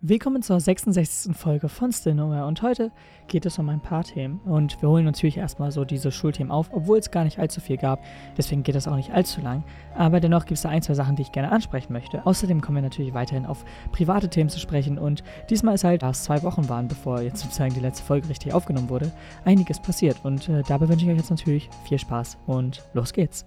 Willkommen zur 66. Folge von Still Nowhere und heute geht es um ein paar Themen und wir holen natürlich erstmal so diese Schulthemen auf, obwohl es gar nicht allzu viel gab, deswegen geht das auch nicht allzu lang, aber dennoch gibt es da ein, zwei Sachen, die ich gerne ansprechen möchte. Außerdem kommen wir natürlich weiterhin auf private Themen zu sprechen und diesmal ist halt, da es zwei Wochen waren, bevor jetzt sozusagen die letzte Folge richtig aufgenommen wurde, einiges passiert und äh, dabei wünsche ich euch jetzt natürlich viel Spaß und los geht's.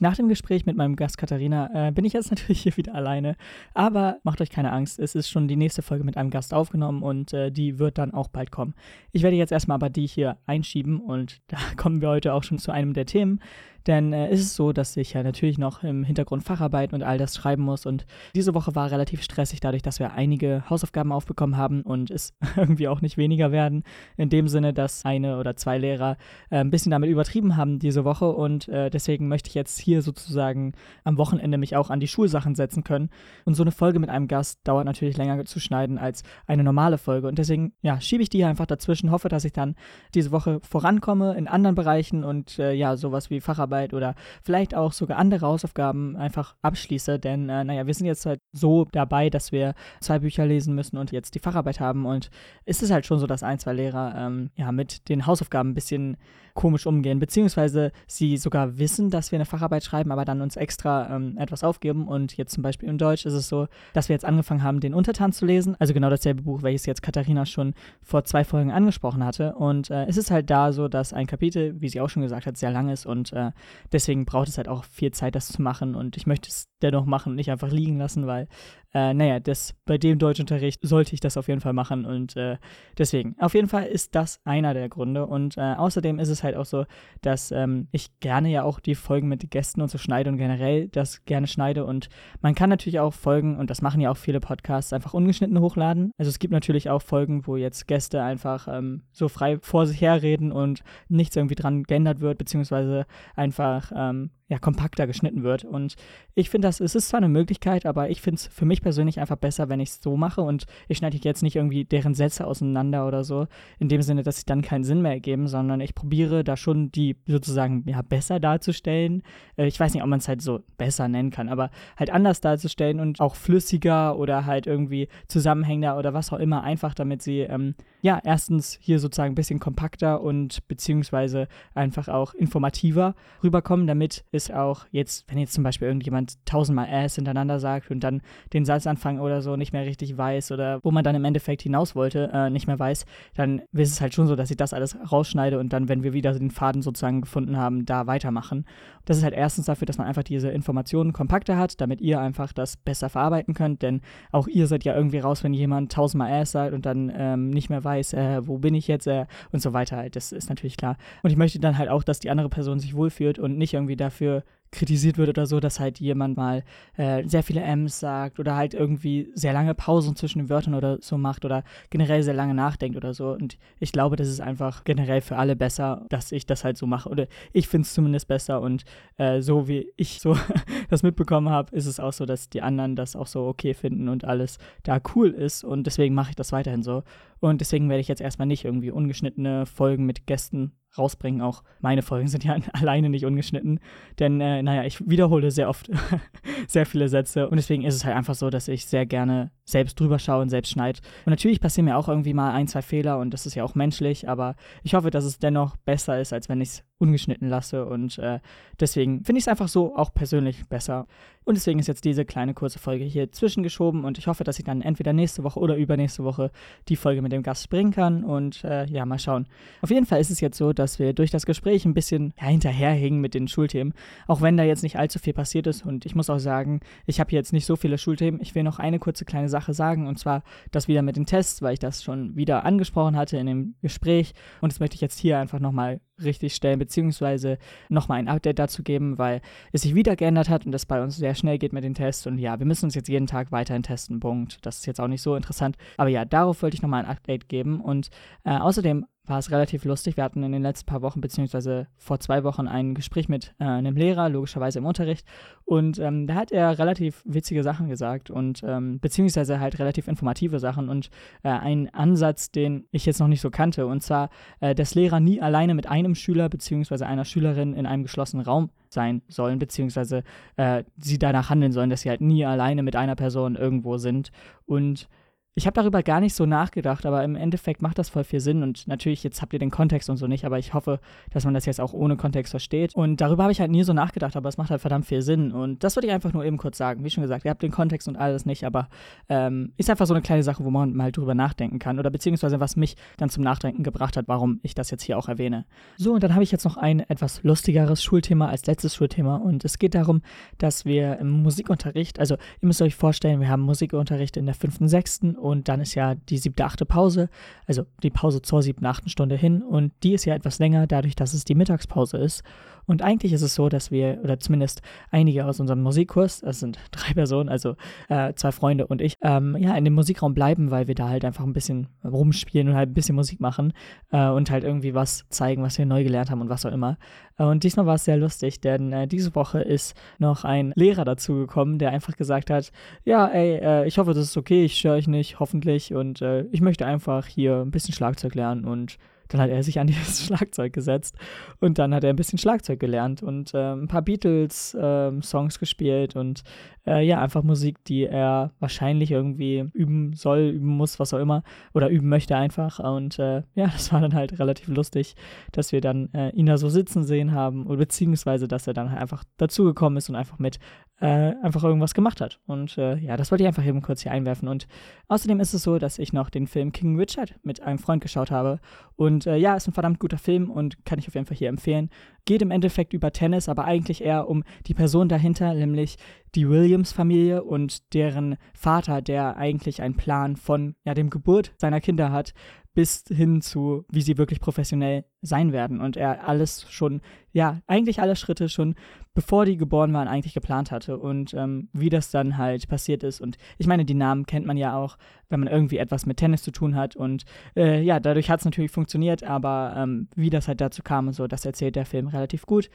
Nach dem Gespräch mit meinem Gast Katharina äh, bin ich jetzt natürlich hier wieder alleine. Aber macht euch keine Angst, es ist schon die nächste Folge mit einem Gast aufgenommen und äh, die wird dann auch bald kommen. Ich werde jetzt erstmal aber die hier einschieben und da kommen wir heute auch schon zu einem der Themen, denn äh, ist es ist so, dass ich ja natürlich noch im Hintergrund Facharbeit und all das schreiben muss. Und diese Woche war relativ stressig, dadurch, dass wir einige Hausaufgaben aufbekommen haben und es irgendwie auch nicht weniger werden. In dem Sinne, dass eine oder zwei Lehrer äh, ein bisschen damit übertrieben haben diese Woche. Und äh, deswegen möchte ich jetzt hier sozusagen am Wochenende mich auch an die Schulsachen setzen können. Und so eine Folge mit einem Gast dauert natürlich länger zu schneiden als eine normale Folge. Und deswegen, ja, schiebe ich die einfach dazwischen, hoffe, dass ich dann diese Woche vorankomme in anderen Bereichen und äh, ja, sowas wie Facharbeit Hausarbeit oder vielleicht auch sogar andere Hausaufgaben einfach abschließe. Denn, äh, naja, wir sind jetzt halt so dabei, dass wir zwei Bücher lesen müssen und jetzt die Facharbeit haben. Und es ist halt schon so, dass ein, zwei Lehrer ähm, ja mit den Hausaufgaben ein bisschen komisch umgehen, beziehungsweise sie sogar wissen, dass wir eine Facharbeit schreiben, aber dann uns extra ähm, etwas aufgeben. Und jetzt zum Beispiel in Deutsch ist es so, dass wir jetzt angefangen haben, den Untertan zu lesen, also genau dasselbe Buch, welches jetzt Katharina schon vor zwei Folgen angesprochen hatte. Und äh, es ist halt da so, dass ein Kapitel, wie sie auch schon gesagt hat, sehr lang ist und äh, deswegen braucht es halt auch viel Zeit, das zu machen. Und ich möchte es dennoch machen und nicht einfach liegen lassen, weil äh, naja, das, bei dem Deutschunterricht sollte ich das auf jeden Fall machen und äh, deswegen, auf jeden Fall ist das einer der Gründe und äh, außerdem ist es halt auch so, dass ähm, ich gerne ja auch die Folgen mit Gästen und so schneide und generell das gerne schneide und man kann natürlich auch Folgen, und das machen ja auch viele Podcasts, einfach ungeschnitten hochladen. Also es gibt natürlich auch Folgen, wo jetzt Gäste einfach ähm, so frei vor sich herreden und nichts irgendwie dran geändert wird, beziehungsweise einfach ähm, ja, kompakter geschnitten wird. Und ich finde das, es ist zwar eine Möglichkeit, aber ich finde es für mich persönlich einfach besser, wenn ich es so mache und ich schneide jetzt nicht irgendwie deren Sätze auseinander oder so, in dem Sinne, dass sie dann keinen Sinn mehr ergeben, sondern ich probiere da schon die sozusagen ja besser darzustellen. Äh, ich weiß nicht, ob man es halt so besser nennen kann, aber halt anders darzustellen und auch flüssiger oder halt irgendwie zusammenhängender oder was auch immer, einfach damit sie ähm, ja erstens hier sozusagen ein bisschen kompakter und beziehungsweise einfach auch informativer rüberkommen, damit ist auch jetzt, wenn jetzt zum Beispiel irgendjemand tausendmal Ass hintereinander sagt und dann den Satzanfang oder so nicht mehr richtig weiß oder wo man dann im Endeffekt hinaus wollte, äh, nicht mehr weiß, dann ist es halt schon so, dass ich das alles rausschneide und dann, wenn wir wieder den Faden sozusagen gefunden haben, da weitermachen. Das ist halt erstens dafür, dass man einfach diese Informationen kompakter hat, damit ihr einfach das besser verarbeiten könnt, denn auch ihr seid ja irgendwie raus, wenn jemand tausendmal Ass sagt und dann ähm, nicht mehr weiß, äh, wo bin ich jetzt äh, und so weiter. Das ist natürlich klar. Und ich möchte dann halt auch, dass die andere Person sich wohlfühlt und nicht irgendwie dafür dafür kritisiert wird oder so, dass halt jemand mal äh, sehr viele M's sagt oder halt irgendwie sehr lange Pausen zwischen den Wörtern oder so macht oder generell sehr lange nachdenkt oder so. Und ich glaube, das ist einfach generell für alle besser, dass ich das halt so mache. Oder ich finde es zumindest besser und äh, so wie ich so das mitbekommen habe, ist es auch so, dass die anderen das auch so okay finden und alles da cool ist. Und deswegen mache ich das weiterhin so. Und deswegen werde ich jetzt erstmal nicht irgendwie ungeschnittene Folgen mit Gästen rausbringen. Auch meine Folgen sind ja alleine nicht ungeschnitten. Denn, äh, naja, ich wiederhole sehr oft sehr viele Sätze. Und deswegen ist es halt einfach so, dass ich sehr gerne selbst drüber schaue und selbst schneide. Und natürlich passieren mir auch irgendwie mal ein, zwei Fehler und das ist ja auch menschlich. Aber ich hoffe, dass es dennoch besser ist, als wenn ich es ungeschnitten lasse. Und äh, deswegen finde ich es einfach so auch persönlich besser. Und deswegen ist jetzt diese kleine kurze Folge hier zwischengeschoben und ich hoffe, dass ich dann entweder nächste Woche oder übernächste Woche die Folge mit dem Gast bringen kann. Und äh, ja, mal schauen. Auf jeden Fall ist es jetzt so, dass wir durch das Gespräch ein bisschen ja, hinterherhingen mit den Schulthemen. Auch wenn da jetzt nicht allzu viel passiert ist. Und ich muss auch sagen, ich habe jetzt nicht so viele Schulthemen. Ich will noch eine kurze kleine Sache sagen. Und zwar das wieder mit den Tests, weil ich das schon wieder angesprochen hatte in dem Gespräch. Und das möchte ich jetzt hier einfach nochmal richtig stellen, beziehungsweise nochmal ein Update dazu geben, weil es sich wieder geändert hat und das bei uns sehr schnell geht mit den Tests. Und ja, wir müssen uns jetzt jeden Tag weiterhin testen. Punkt. Das ist jetzt auch nicht so interessant. Aber ja, darauf wollte ich nochmal ein Update geben. Und äh, außerdem war es relativ lustig. Wir hatten in den letzten paar Wochen, beziehungsweise vor zwei Wochen, ein Gespräch mit äh, einem Lehrer, logischerweise im Unterricht. Und ähm, da hat er relativ witzige Sachen gesagt und ähm, beziehungsweise halt relativ informative Sachen und äh, einen Ansatz, den ich jetzt noch nicht so kannte. Und zwar, äh, dass Lehrer nie alleine mit einem Schüler beziehungsweise einer Schülerin in einem geschlossenen Raum sein sollen, beziehungsweise äh, sie danach handeln sollen, dass sie halt nie alleine mit einer Person irgendwo sind. Und ich habe darüber gar nicht so nachgedacht, aber im Endeffekt macht das voll viel Sinn und natürlich, jetzt habt ihr den Kontext und so nicht, aber ich hoffe, dass man das jetzt auch ohne Kontext versteht. Und darüber habe ich halt nie so nachgedacht, aber es macht halt verdammt viel Sinn. Und das würde ich einfach nur eben kurz sagen. Wie schon gesagt, ihr habt den Kontext und alles nicht, aber ähm, ist einfach so eine kleine Sache, wo man mal drüber nachdenken kann oder beziehungsweise was mich dann zum Nachdenken gebracht hat, warum ich das jetzt hier auch erwähne. So, und dann habe ich jetzt noch ein etwas lustigeres Schulthema als letztes Schulthema und es geht darum, dass wir im Musikunterricht, also ihr müsst euch vorstellen, wir haben Musikunterricht in der fünften, sechsten und dann ist ja die siebte, achte Pause, also die Pause zur siebten, achten Stunde hin und die ist ja etwas länger, dadurch, dass es die Mittagspause ist. Und eigentlich ist es so, dass wir, oder zumindest einige aus unserem Musikkurs, das sind drei Personen, also äh, zwei Freunde und ich, ähm, ja, in dem Musikraum bleiben, weil wir da halt einfach ein bisschen rumspielen und halt ein bisschen Musik machen äh, und halt irgendwie was zeigen, was wir neu gelernt haben und was auch immer. Äh, und diesmal war es sehr lustig, denn äh, diese Woche ist noch ein Lehrer dazugekommen, der einfach gesagt hat, ja, ey, äh, ich hoffe, das ist okay, ich störe euch nicht, hoffentlich, und äh, ich möchte einfach hier ein bisschen Schlagzeug lernen und dann hat er sich an dieses Schlagzeug gesetzt und dann hat er ein bisschen Schlagzeug gelernt und äh, ein paar Beatles-Songs äh, gespielt und äh, ja, einfach Musik, die er wahrscheinlich irgendwie üben soll, üben muss, was auch immer, oder üben möchte einfach. Und äh, ja, das war dann halt relativ lustig, dass wir dann äh, ihn da so sitzen sehen haben, beziehungsweise, dass er dann halt einfach dazugekommen ist und einfach mit äh, einfach irgendwas gemacht hat. Und ja, das wollte ich einfach eben kurz hier einwerfen. Und außerdem ist es so, dass ich noch den Film King Richard mit einem Freund geschaut habe und und äh, ja, ist ein verdammt guter Film und kann ich auf jeden Fall hier empfehlen. Geht im Endeffekt über Tennis, aber eigentlich eher um die Person dahinter, nämlich die Williams-Familie und deren Vater, der eigentlich einen Plan von ja, dem Geburt seiner Kinder hat, bis hin zu, wie sie wirklich professionell sein werden. Und er alles schon, ja, eigentlich alle Schritte schon, bevor die geboren waren, eigentlich geplant hatte. Und ähm, wie das dann halt passiert ist. Und ich meine, die Namen kennt man ja auch, wenn man irgendwie etwas mit Tennis zu tun hat. Und äh, ja, dadurch hat es natürlich funktioniert, aber ähm, wie das halt dazu kam und so, das erzählt der Film relativ gut.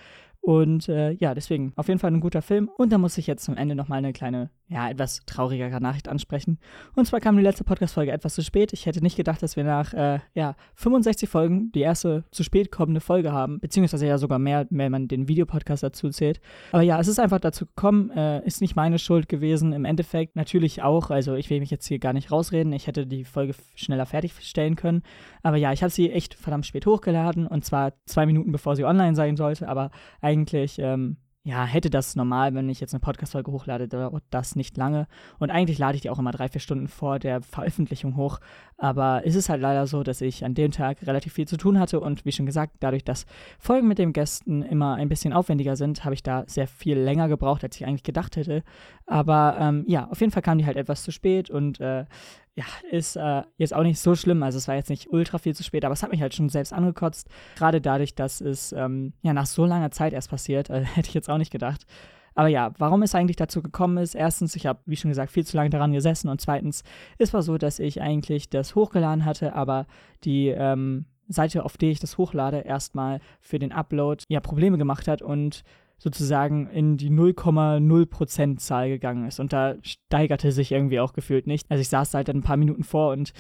Und äh, ja, deswegen auf jeden Fall ein guter Film. Und da muss ich jetzt zum Ende nochmal eine kleine, ja, etwas traurigere Nachricht ansprechen. Und zwar kam die letzte Podcast-Folge etwas zu spät. Ich hätte nicht gedacht, dass wir nach, äh, ja, 65 Folgen die erste zu spät kommende Folge haben. Beziehungsweise ja sogar mehr, wenn man den Videopodcast dazu zählt. Aber ja, es ist einfach dazu gekommen. Äh, ist nicht meine Schuld gewesen. Im Endeffekt natürlich auch. Also ich will mich jetzt hier gar nicht rausreden. Ich hätte die Folge schneller fertigstellen können. Aber ja, ich habe sie echt verdammt spät hochgeladen. Und zwar zwei Minuten bevor sie online sein sollte. Aber eigentlich eigentlich, ähm, ja, hätte das normal, wenn ich jetzt eine Podcast-Folge hochlade, dauert das nicht lange. Und eigentlich lade ich die auch immer drei, vier Stunden vor der Veröffentlichung hoch. Aber es ist halt leider so, dass ich an dem Tag relativ viel zu tun hatte und wie schon gesagt, dadurch, dass Folgen mit den Gästen immer ein bisschen aufwendiger sind, habe ich da sehr viel länger gebraucht, als ich eigentlich gedacht hätte. Aber ähm, ja, auf jeden Fall kam die halt etwas zu spät und äh, ja, ist äh, jetzt auch nicht so schlimm. Also es war jetzt nicht ultra viel zu spät, aber es hat mich halt schon selbst angekotzt. Gerade dadurch, dass es ähm, ja nach so langer Zeit erst passiert, äh, hätte ich jetzt auch nicht gedacht. Aber ja, warum es eigentlich dazu gekommen ist, erstens, ich habe, wie schon gesagt, viel zu lange daran gesessen und zweitens, es war so, dass ich eigentlich das hochgeladen hatte, aber die ähm, Seite, auf der ich das hochlade, erstmal für den Upload ja Probleme gemacht hat und sozusagen in die 0,0% Zahl gegangen ist. Und da steigerte sich irgendwie auch gefühlt nicht. Also ich saß halt ein paar Minuten vor und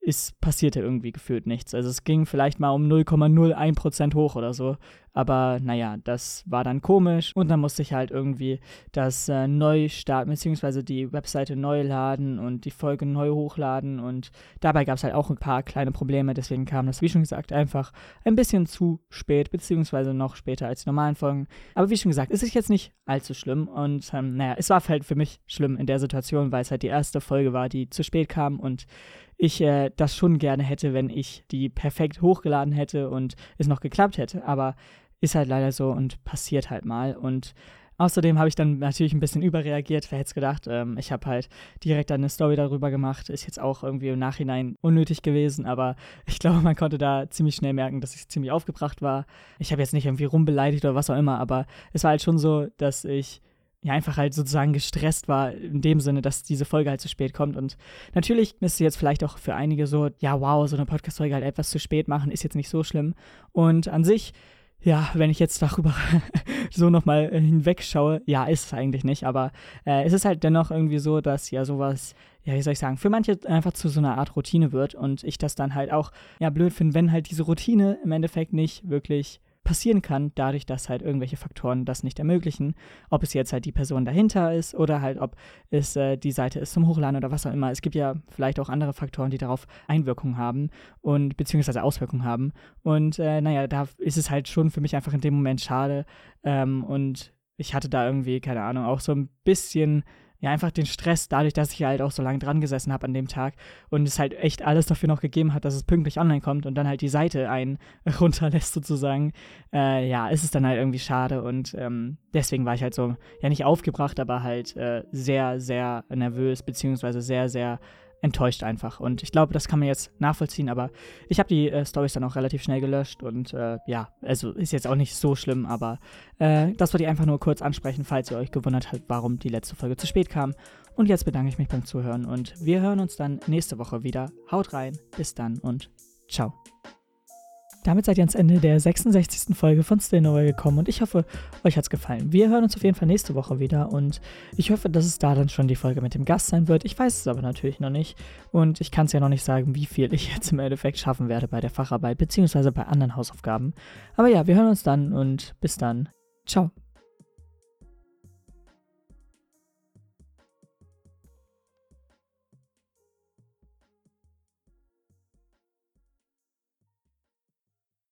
es passierte irgendwie gefühlt nichts. Also es ging vielleicht mal um 0,01% hoch oder so. Aber naja, das war dann komisch und dann musste ich halt irgendwie das äh, neu starten, beziehungsweise die Webseite neu laden und die Folge neu hochladen und dabei gab es halt auch ein paar kleine Probleme, deswegen kam das, wie schon gesagt, einfach ein bisschen zu spät, beziehungsweise noch später als die normalen Folgen. Aber wie schon gesagt, ist es jetzt nicht allzu schlimm und ähm, naja, es war halt für mich schlimm in der Situation, weil es halt die erste Folge war, die zu spät kam und ich äh, das schon gerne hätte, wenn ich die perfekt hochgeladen hätte und es noch geklappt hätte. Aber ist halt leider so und passiert halt mal. Und außerdem habe ich dann natürlich ein bisschen überreagiert. Wer hätte es gedacht? Ähm, ich habe halt direkt eine Story darüber gemacht. Ist jetzt auch irgendwie im Nachhinein unnötig gewesen, aber ich glaube, man konnte da ziemlich schnell merken, dass ich ziemlich aufgebracht war. Ich habe jetzt nicht irgendwie rumbeleidigt oder was auch immer, aber es war halt schon so, dass ich ja, einfach halt sozusagen gestresst war, in dem Sinne, dass diese Folge halt zu spät kommt. Und natürlich es jetzt vielleicht auch für einige so, ja, wow, so eine Podcast-Folge halt etwas zu spät machen, ist jetzt nicht so schlimm. Und an sich, ja, wenn ich jetzt darüber so nochmal hinwegschaue, ja, ist es eigentlich nicht. Aber äh, es ist halt dennoch irgendwie so, dass ja sowas, ja, wie soll ich sagen, für manche einfach zu so einer Art Routine wird und ich das dann halt auch, ja, blöd finde, wenn halt diese Routine im Endeffekt nicht wirklich passieren kann, dadurch, dass halt irgendwelche Faktoren das nicht ermöglichen. Ob es jetzt halt die Person dahinter ist oder halt ob es äh, die Seite ist zum Hochladen oder was auch immer. Es gibt ja vielleicht auch andere Faktoren, die darauf Einwirkungen haben und beziehungsweise Auswirkungen haben. Und äh, naja, da ist es halt schon für mich einfach in dem Moment schade. Ähm, und ich hatte da irgendwie, keine Ahnung, auch so ein bisschen ja, einfach den Stress, dadurch, dass ich halt auch so lange dran gesessen habe an dem Tag und es halt echt alles dafür noch gegeben hat, dass es pünktlich online kommt und dann halt die Seite einen runterlässt sozusagen, äh, ja, ist es dann halt irgendwie schade und ähm, deswegen war ich halt so, ja nicht aufgebracht, aber halt äh, sehr, sehr nervös, beziehungsweise sehr, sehr enttäuscht einfach. Und ich glaube, das kann man jetzt nachvollziehen, aber ich habe die äh, Stories dann auch relativ schnell gelöscht und äh, ja, also ist jetzt auch nicht so schlimm, aber äh, das wollte ich einfach nur kurz ansprechen, falls ihr euch gewundert habt, warum die letzte Folge zu spät kam. Und jetzt bedanke ich mich beim Zuhören und wir hören uns dann nächste Woche wieder. Haut rein, bis dann und ciao. Damit seid ihr ans Ende der 66. Folge von Still Nowhere gekommen und ich hoffe, euch hat es gefallen. Wir hören uns auf jeden Fall nächste Woche wieder und ich hoffe, dass es da dann schon die Folge mit dem Gast sein wird. Ich weiß es aber natürlich noch nicht und ich kann es ja noch nicht sagen, wie viel ich jetzt im Endeffekt schaffen werde bei der Facharbeit bzw. bei anderen Hausaufgaben. Aber ja, wir hören uns dann und bis dann. Ciao.